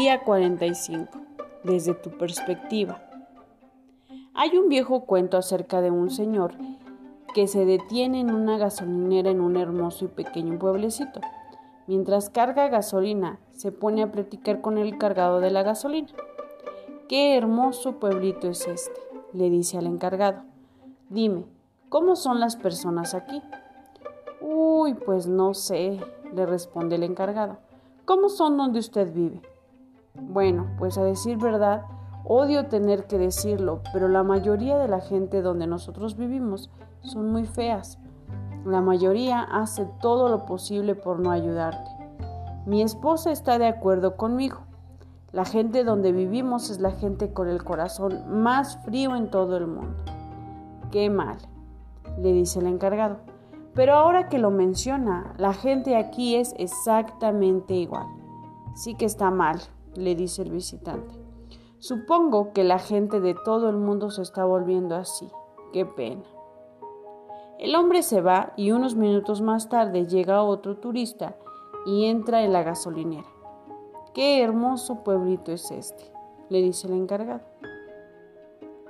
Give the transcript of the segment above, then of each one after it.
Día 45. Desde tu perspectiva. Hay un viejo cuento acerca de un señor que se detiene en una gasolinera en un hermoso y pequeño pueblecito. Mientras carga gasolina, se pone a platicar con el cargado de la gasolina. Qué hermoso pueblito es este, le dice al encargado. Dime, ¿cómo son las personas aquí? Uy, pues no sé, le responde el encargado. ¿Cómo son donde usted vive? Bueno, pues a decir verdad, odio tener que decirlo, pero la mayoría de la gente donde nosotros vivimos son muy feas. La mayoría hace todo lo posible por no ayudarte. Mi esposa está de acuerdo conmigo. La gente donde vivimos es la gente con el corazón más frío en todo el mundo. Qué mal, le dice el encargado. Pero ahora que lo menciona, la gente aquí es exactamente igual. Sí que está mal, le dice el visitante. Supongo que la gente de todo el mundo se está volviendo así. Qué pena. El hombre se va y unos minutos más tarde llega otro turista y entra en la gasolinera. Qué hermoso pueblito es este, le dice el encargado.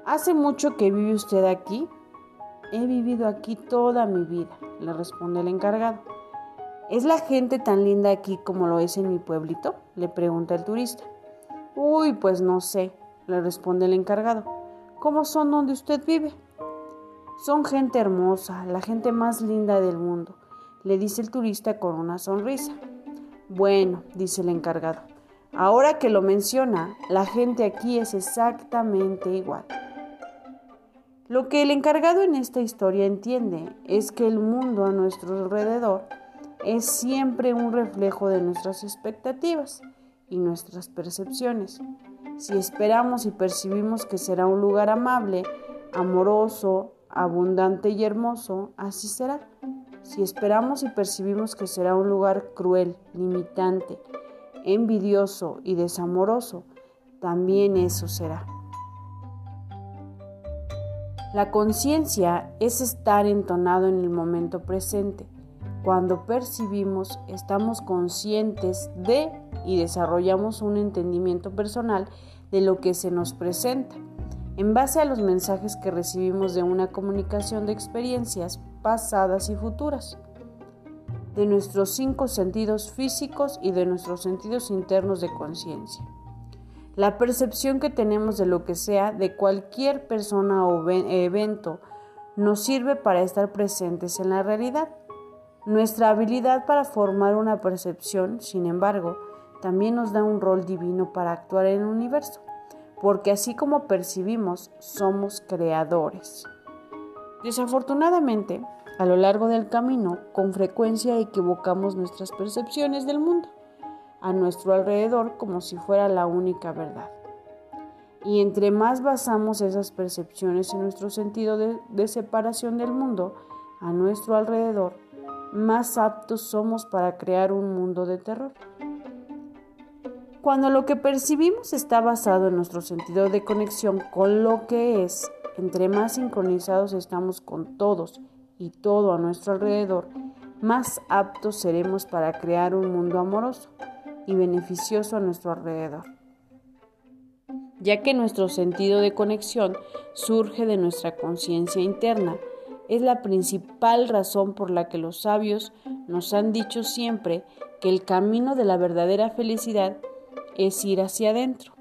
¿Hace mucho que vive usted aquí? He vivido aquí toda mi vida, le responde el encargado. ¿Es la gente tan linda aquí como lo es en mi pueblito? le pregunta el turista. Uy, pues no sé, le responde el encargado. ¿Cómo son donde usted vive? Son gente hermosa, la gente más linda del mundo, le dice el turista con una sonrisa. Bueno, dice el encargado, ahora que lo menciona, la gente aquí es exactamente igual. Lo que el encargado en esta historia entiende es que el mundo a nuestro alrededor es siempre un reflejo de nuestras expectativas y nuestras percepciones. Si esperamos y percibimos que será un lugar amable, amoroso, abundante y hermoso, así será. Si esperamos y percibimos que será un lugar cruel, limitante, envidioso y desamoroso, también eso será. La conciencia es estar entonado en el momento presente. Cuando percibimos, estamos conscientes de y desarrollamos un entendimiento personal de lo que se nos presenta en base a los mensajes que recibimos de una comunicación de experiencias pasadas y futuras, de nuestros cinco sentidos físicos y de nuestros sentidos internos de conciencia. La percepción que tenemos de lo que sea, de cualquier persona o evento, nos sirve para estar presentes en la realidad. Nuestra habilidad para formar una percepción, sin embargo, también nos da un rol divino para actuar en el universo porque así como percibimos, somos creadores. Desafortunadamente, a lo largo del camino, con frecuencia equivocamos nuestras percepciones del mundo, a nuestro alrededor como si fuera la única verdad. Y entre más basamos esas percepciones en nuestro sentido de, separación del mundo, a nuestro alrededor, más aptos somos para crear un mundo de terror. Cuando lo que percibimos está basado en nuestro sentido de conexión con lo que es, entre más sincronizados estamos con todos y todo a nuestro alrededor, más aptos seremos para crear un mundo amoroso y beneficioso a nuestro alrededor. Ya que nuestro sentido de conexión surge de nuestra conciencia interna, es la principal razón por la que los sabios nos han dicho siempre que el camino de la verdadera felicidad es ir hacia adentro.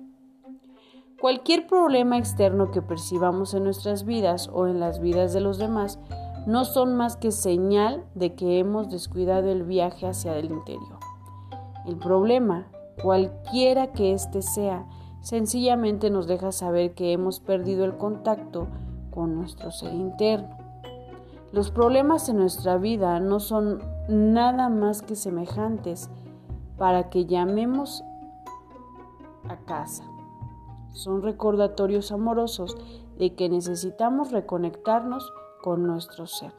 Cualquier problema externo que percibamos en nuestras vidas o en las vidas de los demás no son más que señal de que hemos descuidado el viaje hacia el interior. El problema, cualquiera que éste sea, sencillamente nos deja saber que hemos perdido el contacto con nuestro ser interno. Los problemas en nuestra vida no son nada más que semejantes para que llamemos a casa. Son recordatorios amorosos de que necesitamos reconectarnos con nuestro ser.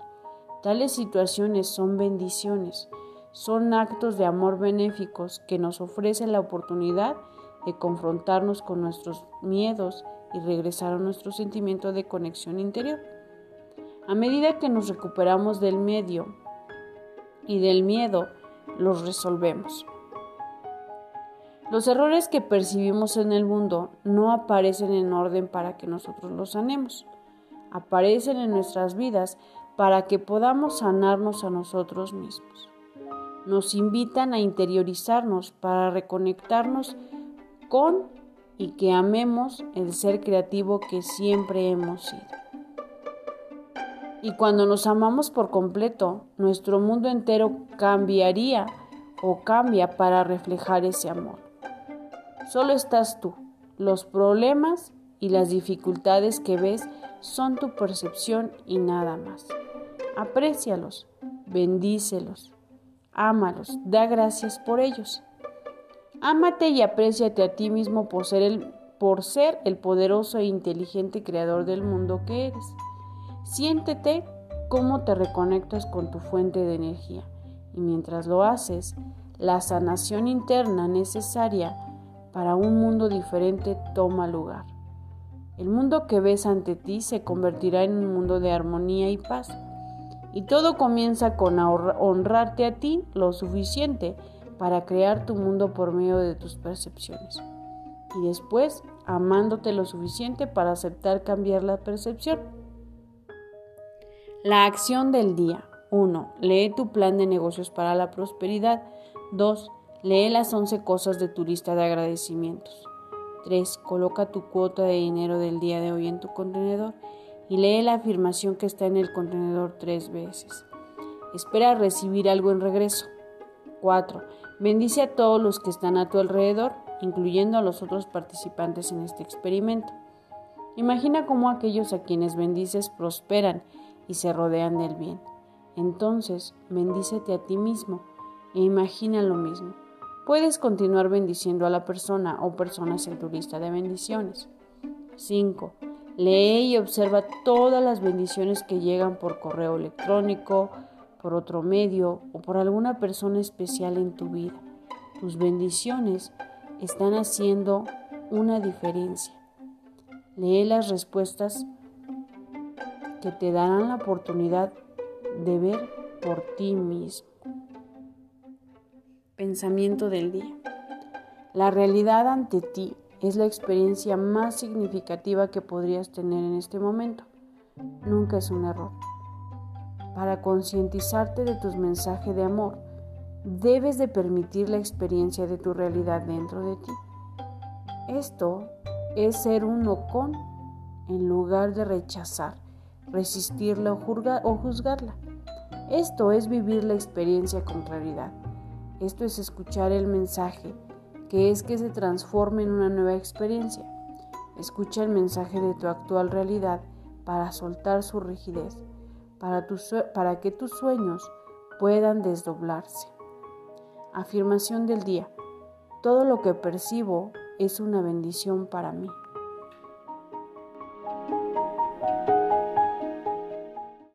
Tales situaciones son bendiciones, son actos de amor benéficos que nos ofrecen la oportunidad de confrontarnos con nuestros miedos y regresar a nuestro sentimiento de conexión interior. A medida que nos recuperamos del medio y del miedo, los resolvemos. Los errores que percibimos en el mundo no aparecen en orden para que nosotros los sanemos. Aparecen en nuestras vidas para que podamos sanarnos a nosotros mismos. Nos invitan a interiorizarnos para reconectarnos con y que amemos el ser creativo que siempre hemos sido. Y cuando nos amamos por completo, nuestro mundo entero cambiaría o cambia para reflejar ese amor. Solo estás tú. Los problemas y las dificultades que ves son tu percepción y nada más. Aprécialos, bendícelos, ámalos, da gracias por ellos. Ámate y apréciate a ti mismo por ser, el, por ser el poderoso e inteligente creador del mundo que eres. Siéntete cómo te reconectas con tu fuente de energía y mientras lo haces, la sanación interna necesaria para un mundo diferente toma lugar. El mundo que ves ante ti se convertirá en un mundo de armonía y paz. Y todo comienza con honrarte a ti lo suficiente para crear tu mundo por medio de tus percepciones. Y después amándote lo suficiente para aceptar cambiar la percepción. La acción del día. 1. Lee tu plan de negocios para la prosperidad. 2. Lee las 11 cosas de tu lista de agradecimientos. 3. Coloca tu cuota de dinero del día de hoy en tu contenedor y lee la afirmación que está en el contenedor tres veces. Espera recibir algo en regreso. 4. Bendice a todos los que están a tu alrededor, incluyendo a los otros participantes en este experimento. Imagina cómo aquellos a quienes bendices prosperan y se rodean del bien. Entonces, bendícete a ti mismo e imagina lo mismo. Puedes continuar bendiciendo a la persona o personas en tu lista de bendiciones. 5. Lee y observa todas las bendiciones que llegan por correo electrónico, por otro medio o por alguna persona especial en tu vida. Tus bendiciones están haciendo una diferencia. Lee las respuestas que te darán la oportunidad de ver por ti mismo. Pensamiento del día. La realidad ante ti es la experiencia más significativa que podrías tener en este momento. Nunca es un error. Para concientizarte de tus mensajes de amor, debes de permitir la experiencia de tu realidad dentro de ti. Esto es ser uno con en lugar de rechazar, resistirla o, juzgarla. Esto es vivir la experiencia con claridad. Esto es escuchar el mensaje, que es que se transforme en una nueva experiencia. Escucha el mensaje de tu actual realidad para soltar su rigidez, para, para que tus sueños puedan desdoblarse. Afirmación del día. Todo lo que percibo es una bendición para mí.